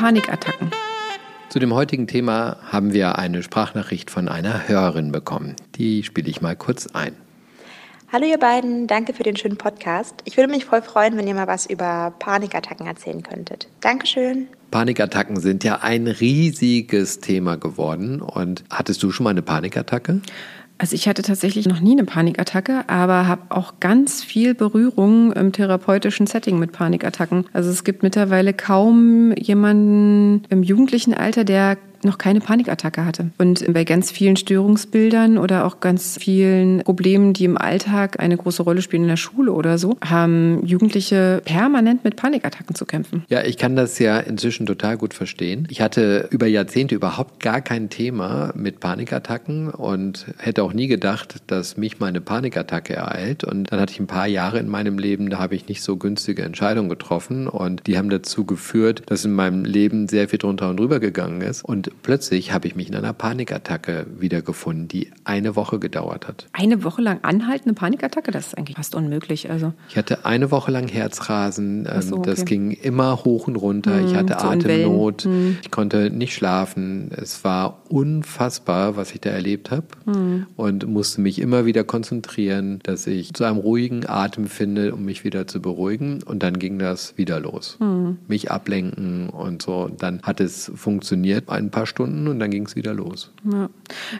Panikattacken. Zu dem heutigen Thema haben wir eine Sprachnachricht von einer Hörerin bekommen. Die spiele ich mal kurz ein. Hallo ihr beiden, danke für den schönen Podcast. Ich würde mich voll freuen, wenn ihr mal was über Panikattacken erzählen könntet. Dankeschön. Panikattacken sind ja ein riesiges Thema geworden. Und hattest du schon mal eine Panikattacke? Also ich hatte tatsächlich noch nie eine Panikattacke, aber habe auch ganz viel Berührung im therapeutischen Setting mit Panikattacken. Also es gibt mittlerweile kaum jemanden im jugendlichen Alter, der noch keine Panikattacke hatte. Und bei ganz vielen Störungsbildern oder auch ganz vielen Problemen, die im Alltag eine große Rolle spielen in der Schule oder so, haben Jugendliche permanent mit Panikattacken zu kämpfen. Ja, ich kann das ja inzwischen total gut verstehen. Ich hatte über Jahrzehnte überhaupt gar kein Thema mit Panikattacken und hätte auch nie gedacht, dass mich meine Panikattacke ereilt. Und dann hatte ich ein paar Jahre in meinem Leben, da habe ich nicht so günstige Entscheidungen getroffen und die haben dazu geführt, dass in meinem Leben sehr viel drunter und drüber gegangen ist. Und plötzlich habe ich mich in einer Panikattacke wiedergefunden, die eine Woche gedauert hat. Eine Woche lang anhaltende Panikattacke? Das ist eigentlich fast unmöglich. Also. Ich hatte eine Woche lang Herzrasen. So, ähm, okay. Das ging immer hoch und runter. Hm, ich hatte so Atemnot. Hm. Ich konnte nicht schlafen. Es war unfassbar, was ich da erlebt habe. Hm. Und musste mich immer wieder konzentrieren, dass ich zu einem ruhigen Atem finde, um mich wieder zu beruhigen. Und dann ging das wieder los. Hm. Mich ablenken und so. Und dann hat es funktioniert. Ein paar paar Stunden und dann ging es wieder los. Ja.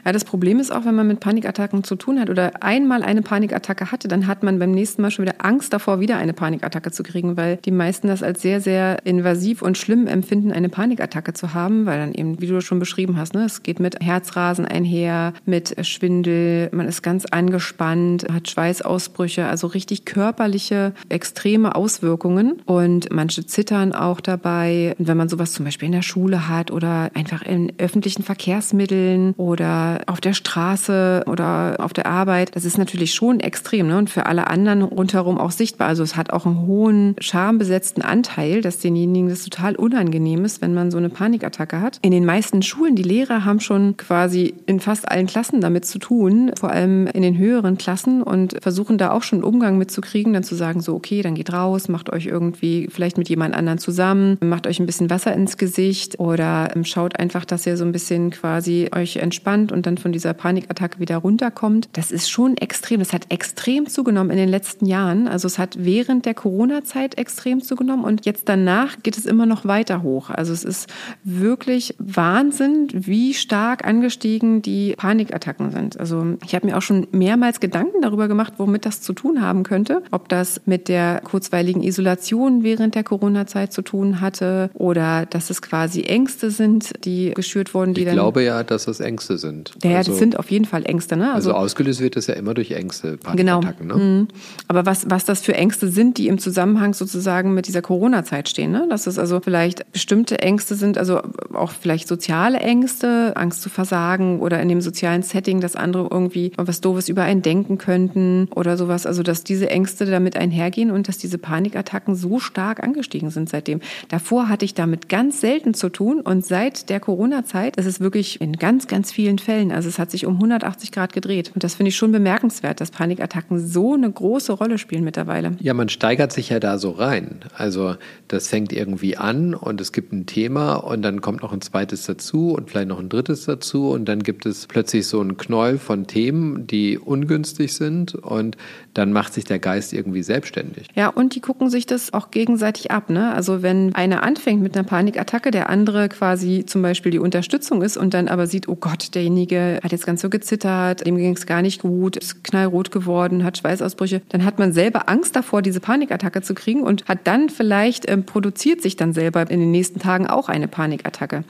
ja, das Problem ist auch, wenn man mit Panikattacken zu tun hat oder einmal eine Panikattacke hatte, dann hat man beim nächsten Mal schon wieder Angst davor, wieder eine Panikattacke zu kriegen, weil die meisten das als sehr, sehr invasiv und schlimm empfinden, eine Panikattacke zu haben, weil dann eben, wie du schon beschrieben hast, ne, es geht mit Herzrasen einher, mit Schwindel, man ist ganz angespannt, hat Schweißausbrüche, also richtig körperliche, extreme Auswirkungen und manche zittern auch dabei. Und wenn man sowas zum Beispiel in der Schule hat oder einfach in öffentlichen Verkehrsmitteln oder auf der Straße oder auf der Arbeit, das ist natürlich schon extrem ne? und für alle anderen rundherum auch sichtbar. Also es hat auch einen hohen schambesetzten Anteil, dass denjenigen das total unangenehm ist, wenn man so eine Panikattacke hat. In den meisten Schulen, die Lehrer haben schon quasi in fast allen Klassen damit zu tun, vor allem in den höheren Klassen und versuchen da auch schon Umgang mitzukriegen, dann zu sagen, so okay, dann geht raus, macht euch irgendwie vielleicht mit jemand anderen zusammen, macht euch ein bisschen Wasser ins Gesicht oder schaut einfach einfach, dass ihr so ein bisschen quasi euch entspannt und dann von dieser Panikattacke wieder runterkommt. Das ist schon extrem. Das hat extrem zugenommen in den letzten Jahren. Also es hat während der Corona-Zeit extrem zugenommen und jetzt danach geht es immer noch weiter hoch. Also es ist wirklich Wahnsinn, wie stark angestiegen die Panikattacken sind. Also ich habe mir auch schon mehrmals Gedanken darüber gemacht, womit das zu tun haben könnte. Ob das mit der kurzweiligen Isolation während der Corona-Zeit zu tun hatte oder dass es quasi Ängste sind, die geschürt wurden, die ich dann. Ich glaube ja, dass das Ängste sind. Ja, also, das sind auf jeden Fall Ängste, ne? Also, also ausgelöst wird das ja immer durch Ängste, genau. Ne? Mhm. Aber was, was das für Ängste sind, die im Zusammenhang sozusagen mit dieser Corona-Zeit stehen, ne? Dass es also vielleicht bestimmte Ängste sind, also auch vielleicht soziale Ängste, Angst zu versagen oder in dem sozialen Setting, dass andere irgendwie was Doofes über einen denken könnten oder sowas. Also, dass diese Ängste damit einhergehen und dass diese Panikattacken so stark angestiegen sind seitdem. Davor hatte ich damit ganz selten zu tun und seit der Corona Corona-Zeit ist es wirklich in ganz, ganz vielen Fällen, also es hat sich um 180 Grad gedreht. Und das finde ich schon bemerkenswert, dass Panikattacken so eine große Rolle spielen mittlerweile. Ja, man steigert sich ja da so rein. Also das fängt irgendwie an und es gibt ein Thema und dann kommt noch ein zweites dazu und vielleicht noch ein drittes dazu und dann gibt es plötzlich so einen Knäuel von Themen, die ungünstig sind und dann macht sich der Geist irgendwie selbstständig. Ja, und die gucken sich das auch gegenseitig ab. Ne? Also wenn einer anfängt mit einer Panikattacke, der andere quasi zum Beispiel Beispiel die Unterstützung ist und dann aber sieht, oh Gott, derjenige hat jetzt ganz so gezittert, dem ging es gar nicht gut, ist knallrot geworden, hat Schweißausbrüche, dann hat man selber Angst davor, diese Panikattacke zu kriegen und hat dann vielleicht, äh, produziert sich dann selber in den nächsten Tagen auch eine Panikattacke.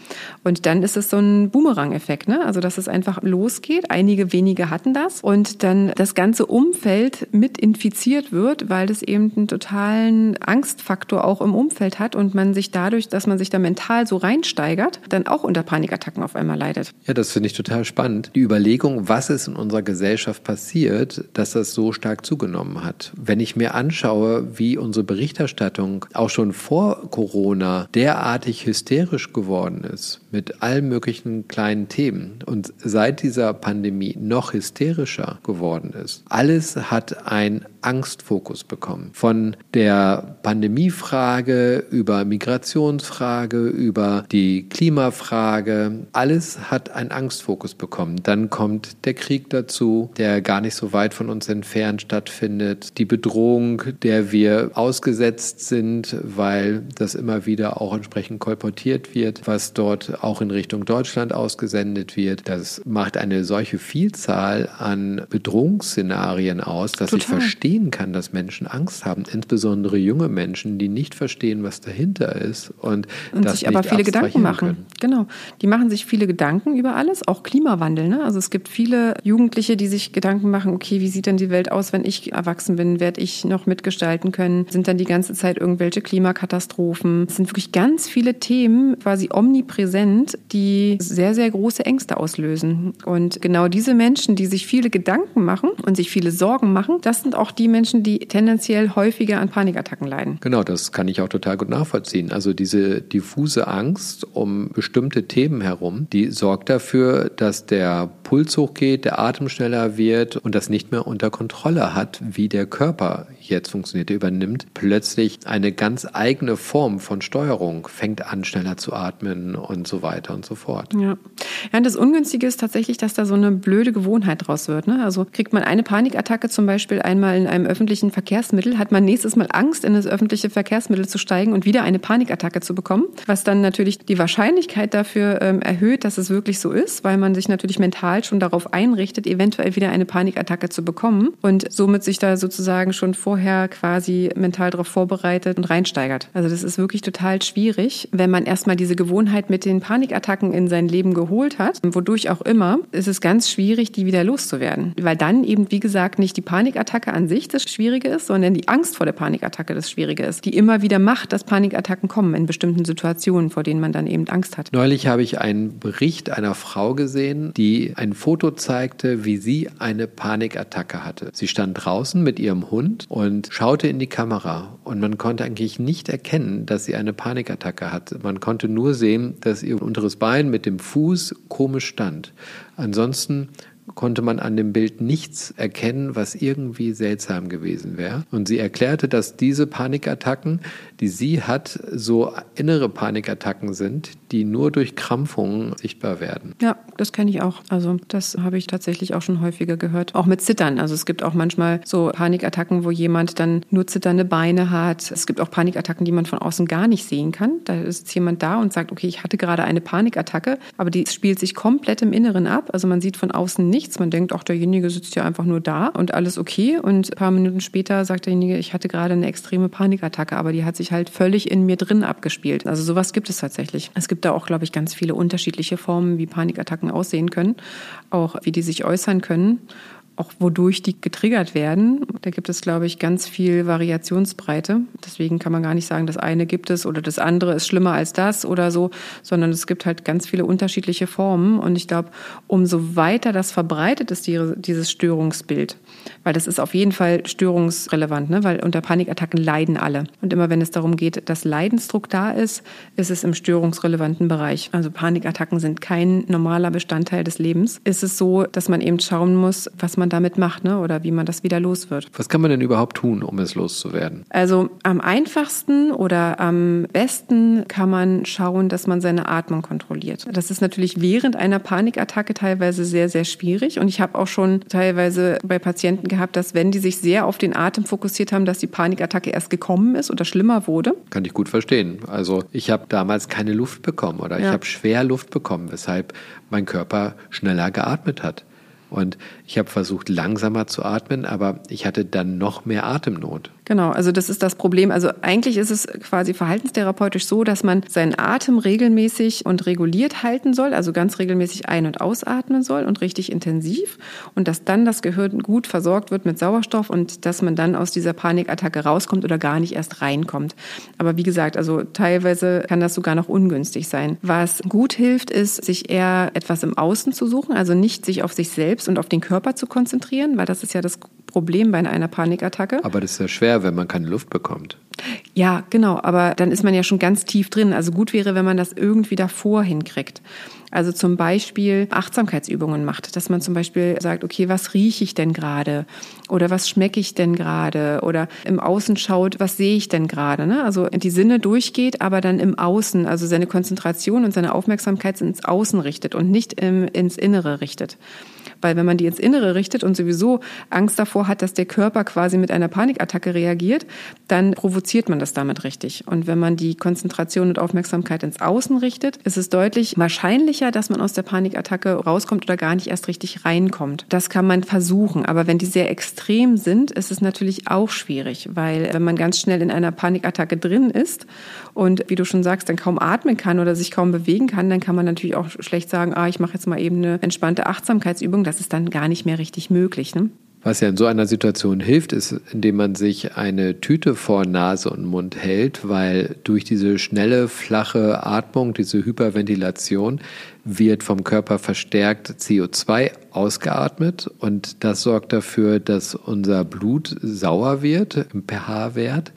Und dann ist es so ein Boomerang-Effekt, ne? Also, dass es einfach losgeht. Einige wenige hatten das und dann das ganze Umfeld mit infiziert wird, weil das eben einen totalen Angstfaktor auch im Umfeld hat und man sich dadurch, dass man sich da mental so reinsteigert, dann auch unter Panikattacken auf einmal leidet. Ja, das finde ich total spannend. Die Überlegung, was ist in unserer Gesellschaft passiert, dass das so stark zugenommen hat. Wenn ich mir anschaue, wie unsere Berichterstattung auch schon vor Corona derartig hysterisch geworden ist, mit allen möglichen kleinen Themen und seit dieser Pandemie noch hysterischer geworden ist. Alles hat ein Angstfokus bekommen. Von der Pandemiefrage über Migrationsfrage, über die Klimafrage, alles hat einen Angstfokus bekommen. Dann kommt der Krieg dazu, der gar nicht so weit von uns entfernt stattfindet, die Bedrohung, der wir ausgesetzt sind, weil das immer wieder auch entsprechend kolportiert wird, was dort auch in Richtung Deutschland ausgesendet wird. Das macht eine solche Vielzahl an Bedrohungsszenarien aus, dass Total. ich verstehe, verstehen kann, dass Menschen Angst haben, insbesondere junge Menschen, die nicht verstehen, was dahinter ist und, und sich aber viele Gedanken machen. Können. Genau, die machen sich viele Gedanken über alles, auch Klimawandel. Ne? Also es gibt viele Jugendliche, die sich Gedanken machen: Okay, wie sieht denn die Welt aus, wenn ich erwachsen bin? Werde ich noch mitgestalten können? Sind dann die ganze Zeit irgendwelche Klimakatastrophen? Es sind wirklich ganz viele Themen, quasi omnipräsent, die sehr sehr große Ängste auslösen. Und genau diese Menschen, die sich viele Gedanken machen und sich viele Sorgen machen, das sind auch die die Menschen, die tendenziell häufiger an Panikattacken leiden. Genau, das kann ich auch total gut nachvollziehen. Also diese diffuse Angst um bestimmte Themen herum, die sorgt dafür, dass der Puls hochgeht, der Atem schneller wird und das nicht mehr unter Kontrolle hat, wie der Körper jetzt funktioniert. Er übernimmt plötzlich eine ganz eigene Form von Steuerung, fängt an, schneller zu atmen und so weiter und so fort. Ja, ja und das Ungünstige ist tatsächlich, dass da so eine blöde Gewohnheit draus wird. Ne? Also kriegt man eine Panikattacke zum Beispiel einmal in einem öffentlichen Verkehrsmittel, hat man nächstes Mal Angst, in das öffentliche Verkehrsmittel zu steigen und wieder eine Panikattacke zu bekommen, was dann natürlich die Wahrscheinlichkeit dafür ähm, erhöht, dass es wirklich so ist, weil man sich natürlich mental schon darauf einrichtet, eventuell wieder eine Panikattacke zu bekommen und somit sich da sozusagen schon vorher quasi mental darauf vorbereitet und reinsteigert. Also das ist wirklich total schwierig, wenn man erstmal diese Gewohnheit mit den Panikattacken in sein Leben geholt hat, wodurch auch immer, ist es ganz schwierig, die wieder loszuwerden, weil dann eben wie gesagt nicht die Panikattacke an sich das Schwierige ist, sondern die Angst vor der Panikattacke das Schwierige ist, die immer wieder macht, dass Panikattacken kommen in bestimmten Situationen, vor denen man dann eben Angst hat. Neulich habe ich einen Bericht einer Frau gesehen, die ein Foto zeigte, wie sie eine Panikattacke hatte. Sie stand draußen mit ihrem Hund und schaute in die Kamera und man konnte eigentlich nicht erkennen, dass sie eine Panikattacke hat. Man konnte nur sehen, dass ihr unteres Bein mit dem Fuß komisch stand. Ansonsten konnte man an dem Bild nichts erkennen, was irgendwie seltsam gewesen wäre. Und sie erklärte, dass diese Panikattacken, die sie hat, so innere Panikattacken sind, die nur durch Krampfungen sichtbar werden. Ja, das kenne ich auch. Also das habe ich tatsächlich auch schon häufiger gehört. Auch mit Zittern. Also es gibt auch manchmal so Panikattacken, wo jemand dann nur zitternde Beine hat. Es gibt auch Panikattacken, die man von außen gar nicht sehen kann. Da ist jemand da und sagt, okay, ich hatte gerade eine Panikattacke, aber die spielt sich komplett im Inneren ab. Also man sieht von außen nichts. Man denkt, auch derjenige sitzt ja einfach nur da und alles okay. Und ein paar Minuten später sagt derjenige, ich hatte gerade eine extreme Panikattacke, aber die hat sich halt völlig in mir drin abgespielt. Also sowas gibt es tatsächlich. Es gibt gibt da auch, glaube ich, ganz viele unterschiedliche Formen, wie Panikattacken aussehen können, auch wie die sich äußern können auch wodurch die getriggert werden. Da gibt es, glaube ich, ganz viel Variationsbreite. Deswegen kann man gar nicht sagen, das eine gibt es oder das andere ist schlimmer als das oder so, sondern es gibt halt ganz viele unterschiedliche Formen. Und ich glaube, umso weiter das verbreitet ist, dieses Störungsbild, weil das ist auf jeden Fall störungsrelevant, ne? weil unter Panikattacken leiden alle. Und immer wenn es darum geht, dass Leidensdruck da ist, ist es im störungsrelevanten Bereich. Also Panikattacken sind kein normaler Bestandteil des Lebens. Ist es so, dass man eben schauen muss, was man damit macht ne? oder wie man das wieder los wird. Was kann man denn überhaupt tun, um es loszuwerden? Also am einfachsten oder am besten kann man schauen, dass man seine Atmung kontrolliert. Das ist natürlich während einer Panikattacke teilweise sehr, sehr schwierig. Und ich habe auch schon teilweise bei Patienten gehabt, dass wenn die sich sehr auf den Atem fokussiert haben, dass die Panikattacke erst gekommen ist oder schlimmer wurde. Kann ich gut verstehen. Also ich habe damals keine Luft bekommen oder ja. ich habe schwer Luft bekommen, weshalb mein Körper schneller geatmet hat. Und ich habe versucht, langsamer zu atmen, aber ich hatte dann noch mehr Atemnot. Genau, also das ist das Problem. Also eigentlich ist es quasi verhaltenstherapeutisch so, dass man seinen Atem regelmäßig und reguliert halten soll, also ganz regelmäßig ein- und ausatmen soll und richtig intensiv und dass dann das Gehirn gut versorgt wird mit Sauerstoff und dass man dann aus dieser Panikattacke rauskommt oder gar nicht erst reinkommt. Aber wie gesagt, also teilweise kann das sogar noch ungünstig sein. Was gut hilft, ist, sich eher etwas im Außen zu suchen, also nicht sich auf sich selbst und auf den Körper zu konzentrieren, weil das ist ja das Problem bei einer Panikattacke. Aber das ist ja schwer, wenn man keine Luft bekommt. Ja, genau, aber dann ist man ja schon ganz tief drin. Also gut wäre, wenn man das irgendwie davor hinkriegt. Also zum Beispiel Achtsamkeitsübungen macht, dass man zum Beispiel sagt, okay, was rieche ich denn gerade? Oder was schmecke ich denn gerade? Oder im Außen schaut, was sehe ich denn gerade? Ne? Also die Sinne durchgeht, aber dann im Außen, also seine Konzentration und seine Aufmerksamkeit ins Außen richtet und nicht im, ins Innere richtet. Weil wenn man die ins Innere richtet und sowieso Angst davor hat, dass der Körper quasi mit einer Panikattacke reagiert, dann provoziert man das damit richtig. Und wenn man die Konzentration und Aufmerksamkeit ins Außen richtet, ist es deutlich wahrscheinlicher, dass man aus der Panikattacke rauskommt oder gar nicht erst richtig reinkommt. Das kann man versuchen. Aber wenn die sehr extrem sind, ist es natürlich auch schwierig, weil wenn man ganz schnell in einer Panikattacke drin ist und wie du schon sagst, dann kaum atmen kann oder sich kaum bewegen kann, dann kann man natürlich auch schlecht sagen, ah, ich mache jetzt mal eben eine entspannte Achtsamkeitsübung. Ist dann gar nicht mehr richtig möglich. Ne? Was ja in so einer Situation hilft, ist, indem man sich eine Tüte vor Nase und Mund hält, weil durch diese schnelle, flache Atmung, diese Hyperventilation, wird vom Körper verstärkt CO2 ausgeatmet und das sorgt dafür, dass unser Blut sauer wird im pH-Wert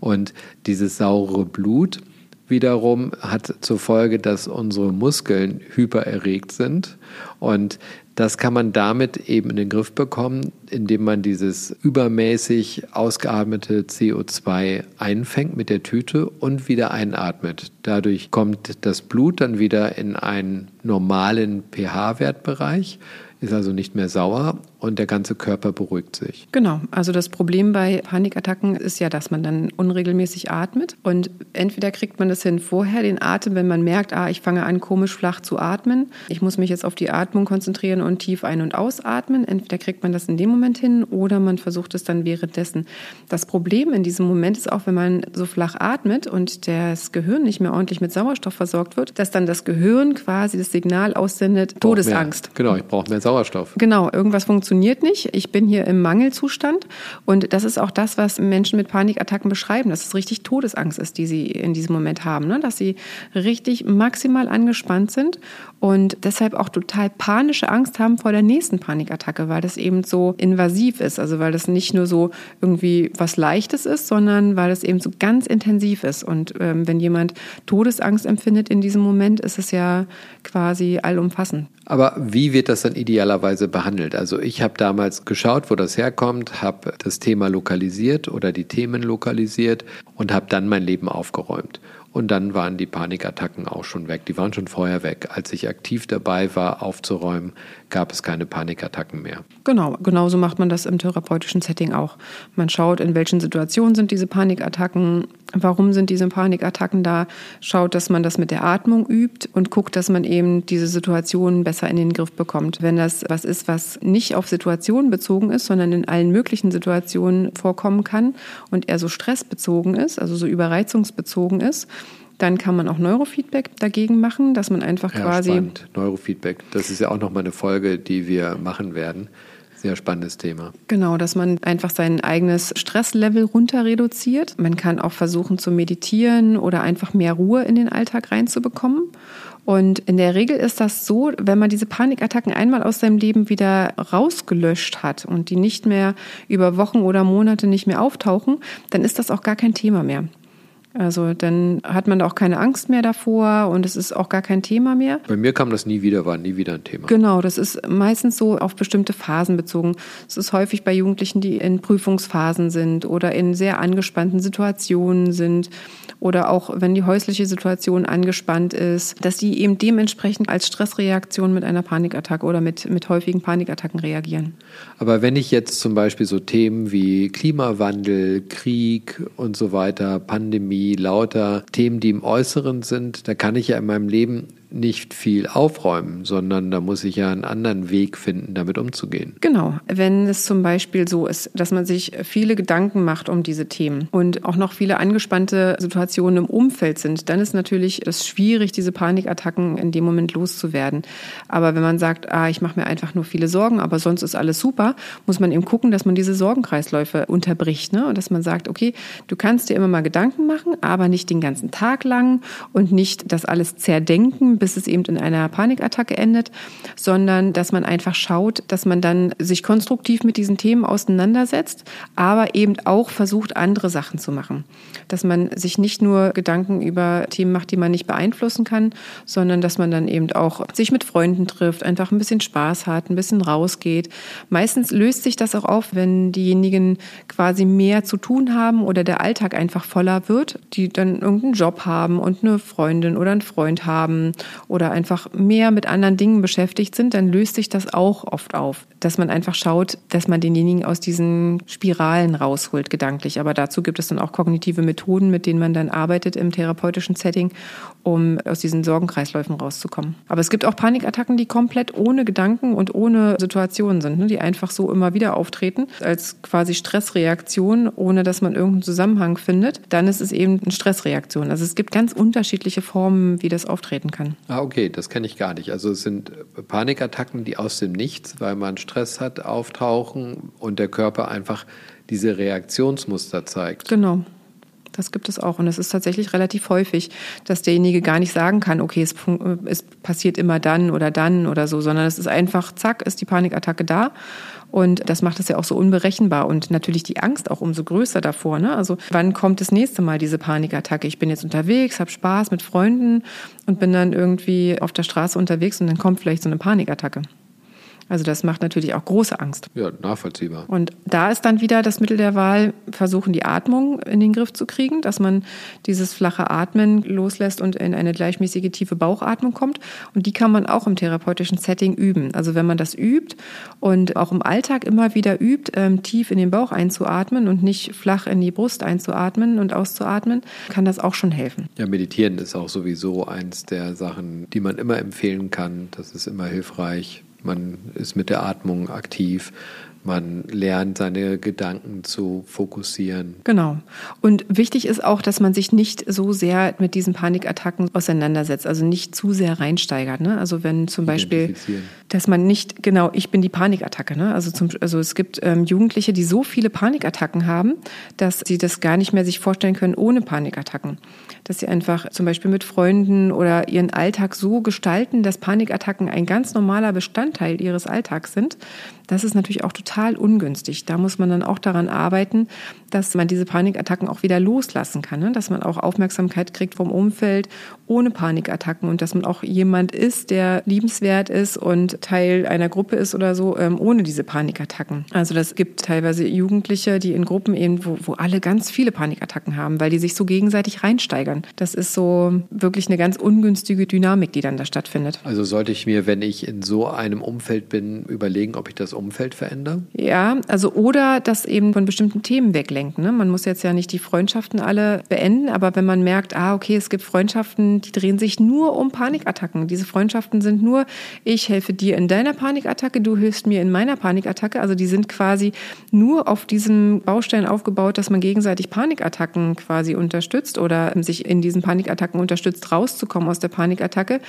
und dieses saure Blut wiederum hat zur Folge, dass unsere Muskeln hypererregt sind und das kann man damit eben in den Griff bekommen, indem man dieses übermäßig ausgeatmete CO2 einfängt mit der Tüte und wieder einatmet. Dadurch kommt das Blut dann wieder in einen normalen pH-Wertbereich ist also nicht mehr sauer und der ganze Körper beruhigt sich. Genau, also das Problem bei Panikattacken ist ja, dass man dann unregelmäßig atmet und entweder kriegt man das hin vorher, den Atem, wenn man merkt, ah, ich fange an komisch flach zu atmen, ich muss mich jetzt auf die Atmung konzentrieren und tief ein- und ausatmen, entweder kriegt man das in dem Moment hin oder man versucht es dann währenddessen. Das Problem in diesem Moment ist auch, wenn man so flach atmet und das Gehirn nicht mehr ordentlich mit Sauerstoff versorgt wird, dass dann das Gehirn quasi das Signal aussendet, Todesangst. Mehr, genau, ich brauche mehr Sauerstoff. Sauerstoff. Genau, irgendwas funktioniert nicht. Ich bin hier im Mangelzustand. Und das ist auch das, was Menschen mit Panikattacken beschreiben, dass es richtig Todesangst ist, die sie in diesem Moment haben. Ne? Dass sie richtig maximal angespannt sind und deshalb auch total panische Angst haben vor der nächsten Panikattacke, weil das eben so invasiv ist. Also weil das nicht nur so irgendwie was Leichtes ist, sondern weil es eben so ganz intensiv ist. Und ähm, wenn jemand Todesangst empfindet in diesem Moment, ist es ja quasi allumfassend. Aber wie wird das dann idealerweise behandelt? Also ich habe damals geschaut, wo das herkommt, habe das Thema lokalisiert oder die Themen lokalisiert und habe dann mein Leben aufgeräumt. Und dann waren die Panikattacken auch schon weg. Die waren schon vorher weg. Als ich aktiv dabei war, aufzuräumen, gab es keine Panikattacken mehr. Genau, genauso macht man das im therapeutischen Setting auch. Man schaut, in welchen Situationen sind diese Panikattacken, warum sind diese Panikattacken da, schaut, dass man das mit der Atmung übt und guckt, dass man eben diese Situationen besser in den Griff bekommt. Wenn das was ist, was nicht auf Situationen bezogen ist, sondern in allen möglichen Situationen vorkommen kann und eher so stressbezogen ist, also so überreizungsbezogen ist, dann kann man auch Neurofeedback dagegen machen, dass man einfach ja, quasi. Spannend. Neurofeedback, das ist ja auch nochmal eine Folge, die wir machen werden. Sehr spannendes Thema. Genau, dass man einfach sein eigenes Stresslevel runter reduziert. Man kann auch versuchen zu meditieren oder einfach mehr Ruhe in den Alltag reinzubekommen. Und in der Regel ist das so, wenn man diese Panikattacken einmal aus seinem Leben wieder rausgelöscht hat und die nicht mehr über Wochen oder Monate nicht mehr auftauchen, dann ist das auch gar kein Thema mehr. Also dann hat man auch keine Angst mehr davor und es ist auch gar kein Thema mehr. Bei mir kam das nie wieder, war nie wieder ein Thema. Genau, das ist meistens so auf bestimmte Phasen bezogen. Es ist häufig bei Jugendlichen, die in Prüfungsphasen sind oder in sehr angespannten Situationen sind oder auch wenn die häusliche Situation angespannt ist, dass die eben dementsprechend als Stressreaktion mit einer Panikattacke oder mit, mit häufigen Panikattacken reagieren. Aber wenn ich jetzt zum Beispiel so Themen wie Klimawandel, Krieg und so weiter, Pandemie, lauter Themen, die im Äußeren sind, da kann ich ja in meinem Leben nicht viel aufräumen, sondern da muss ich ja einen anderen Weg finden, damit umzugehen. Genau, wenn es zum Beispiel so ist, dass man sich viele Gedanken macht um diese Themen und auch noch viele angespannte Situationen im Umfeld sind, dann ist natürlich es schwierig, diese Panikattacken in dem Moment loszuwerden. Aber wenn man sagt, ah, ich mache mir einfach nur viele Sorgen, aber sonst ist alles super, muss man eben gucken, dass man diese Sorgenkreisläufe unterbricht ne? und dass man sagt, okay, du kannst dir immer mal Gedanken machen, aber nicht den ganzen Tag lang und nicht das alles zerdenken, bis es eben in einer Panikattacke endet, sondern dass man einfach schaut, dass man dann sich konstruktiv mit diesen Themen auseinandersetzt, aber eben auch versucht, andere Sachen zu machen. Dass man sich nicht nur Gedanken über Themen macht, die man nicht beeinflussen kann, sondern dass man dann eben auch sich mit Freunden trifft, einfach ein bisschen Spaß hat, ein bisschen rausgeht. Meistens löst sich das auch auf, wenn diejenigen quasi mehr zu tun haben oder der Alltag einfach voller wird, die dann irgendeinen Job haben und eine Freundin oder einen Freund haben oder einfach mehr mit anderen Dingen beschäftigt sind, dann löst sich das auch oft auf. Dass man einfach schaut, dass man denjenigen aus diesen Spiralen rausholt, gedanklich. Aber dazu gibt es dann auch kognitive Methoden, mit denen man dann arbeitet im therapeutischen Setting, um aus diesen Sorgenkreisläufen rauszukommen. Aber es gibt auch Panikattacken, die komplett ohne Gedanken und ohne Situationen sind, ne, die einfach so immer wieder auftreten, als quasi Stressreaktion, ohne dass man irgendeinen Zusammenhang findet. Dann ist es eben eine Stressreaktion. Also es gibt ganz unterschiedliche Formen, wie das auftreten kann. Ah, okay, das kenne ich gar nicht. Also es sind Panikattacken, die aus dem Nichts, weil man Stress hat, auftauchen und der Körper einfach diese Reaktionsmuster zeigt. Genau. Das gibt es auch. Und es ist tatsächlich relativ häufig, dass derjenige gar nicht sagen kann, okay, es, es, passiert immer dann oder dann oder so, sondern es ist einfach, zack, ist die Panikattacke da. Und das macht es ja auch so unberechenbar und natürlich die Angst auch umso größer davor. Ne? Also wann kommt das nächste Mal diese Panikattacke? Ich bin jetzt unterwegs, habe Spaß mit Freunden und bin dann irgendwie auf der Straße unterwegs und dann kommt vielleicht so eine Panikattacke. Also das macht natürlich auch große Angst. Ja, nachvollziehbar. Und da ist dann wieder das Mittel der Wahl, versuchen die Atmung in den Griff zu kriegen, dass man dieses flache Atmen loslässt und in eine gleichmäßige tiefe Bauchatmung kommt. Und die kann man auch im therapeutischen Setting üben. Also wenn man das übt und auch im Alltag immer wieder übt, ähm, tief in den Bauch einzuatmen und nicht flach in die Brust einzuatmen und auszuatmen, kann das auch schon helfen. Ja, meditieren ist auch sowieso eins der Sachen, die man immer empfehlen kann. Das ist immer hilfreich man ist mit der Atmung aktiv. Man lernt, seine Gedanken zu fokussieren. Genau. Und wichtig ist auch, dass man sich nicht so sehr mit diesen Panikattacken auseinandersetzt, also nicht zu sehr reinsteigert. Ne? Also wenn zum Beispiel, dass man nicht, genau, ich bin die Panikattacke. Ne? Also, zum, also es gibt ähm, Jugendliche, die so viele Panikattacken haben, dass sie das gar nicht mehr sich vorstellen können ohne Panikattacken dass sie einfach zum Beispiel mit Freunden oder ihren Alltag so gestalten, dass Panikattacken ein ganz normaler Bestandteil ihres Alltags sind. Das ist natürlich auch total ungünstig. Da muss man dann auch daran arbeiten, dass man diese Panikattacken auch wieder loslassen kann, ne? dass man auch Aufmerksamkeit kriegt vom Umfeld ohne Panikattacken und dass man auch jemand ist, der liebenswert ist und Teil einer Gruppe ist oder so, ähm, ohne diese Panikattacken. Also das gibt teilweise Jugendliche, die in Gruppen eben, wo, wo alle ganz viele Panikattacken haben, weil die sich so gegenseitig reinsteigern. Das ist so wirklich eine ganz ungünstige Dynamik, die dann da stattfindet. Also sollte ich mir, wenn ich in so einem Umfeld bin, überlegen, ob ich das Umfeld verändere? Ja, also oder das eben von bestimmten Themen weglenken. Ne? Man muss jetzt ja nicht die Freundschaften alle beenden, aber wenn man merkt, ah, okay, es gibt Freundschaften, die drehen sich nur um Panikattacken. Diese Freundschaften sind nur, ich helfe dir in deiner Panikattacke, du hilfst mir in meiner Panikattacke. Also die sind quasi nur auf diesem Baustein aufgebaut, dass man gegenseitig Panikattacken quasi unterstützt oder sich in diesen Panikattacken unterstützt, rauszukommen aus der Panikattacke,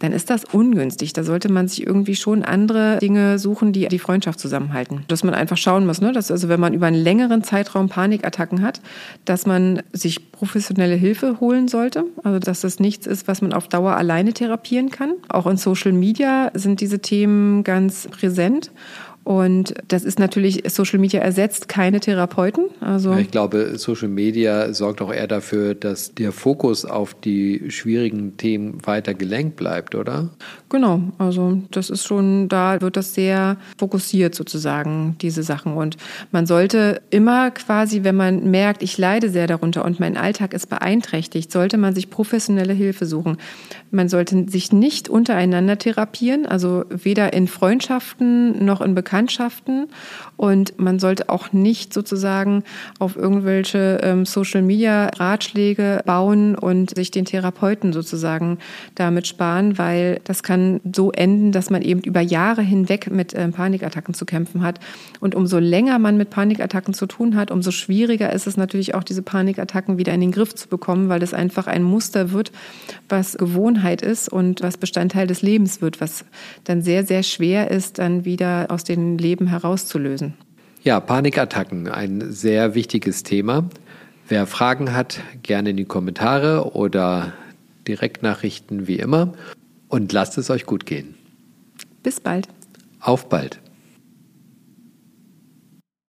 dann ist das ungünstig. Da sollte man sich irgendwie schon andere Dinge suchen, die die Freundschaft zusammenhalten. Dass man einfach schauen muss, ne? dass also wenn man über einen längeren Zeitraum Panikattacken hat, dass man sich professionelle Hilfe holen sollte. Also dass das nichts ist, was man auf Dauer alleine therapieren kann. Auch in Social Media sind diese Themen ganz präsent. Und das ist natürlich, Social Media ersetzt keine Therapeuten. Also ich glaube, Social Media sorgt auch eher dafür, dass der Fokus auf die schwierigen Themen weiter gelenkt bleibt, oder? Genau, also das ist schon, da wird das sehr fokussiert sozusagen, diese Sachen. Und man sollte immer quasi, wenn man merkt, ich leide sehr darunter und mein Alltag ist beeinträchtigt, sollte man sich professionelle Hilfe suchen. Man sollte sich nicht untereinander therapieren, also weder in Freundschaften noch in Bekanntschaften. Und man sollte auch nicht sozusagen auf irgendwelche ähm, Social-Media-Ratschläge bauen und sich den Therapeuten sozusagen damit sparen, weil das kann so enden, dass man eben über Jahre hinweg mit ähm, Panikattacken zu kämpfen hat. Und umso länger man mit Panikattacken zu tun hat, umso schwieriger ist es natürlich auch, diese Panikattacken wieder in den Griff zu bekommen, weil es einfach ein Muster wird, was Gewohnheit ist und was Bestandteil des Lebens wird, was dann sehr, sehr schwer ist, dann wieder aus dem Leben herauszulösen. Ja, Panikattacken, ein sehr wichtiges Thema. Wer Fragen hat, gerne in die Kommentare oder Direktnachrichten wie immer. Und lasst es euch gut gehen. Bis bald. Auf bald.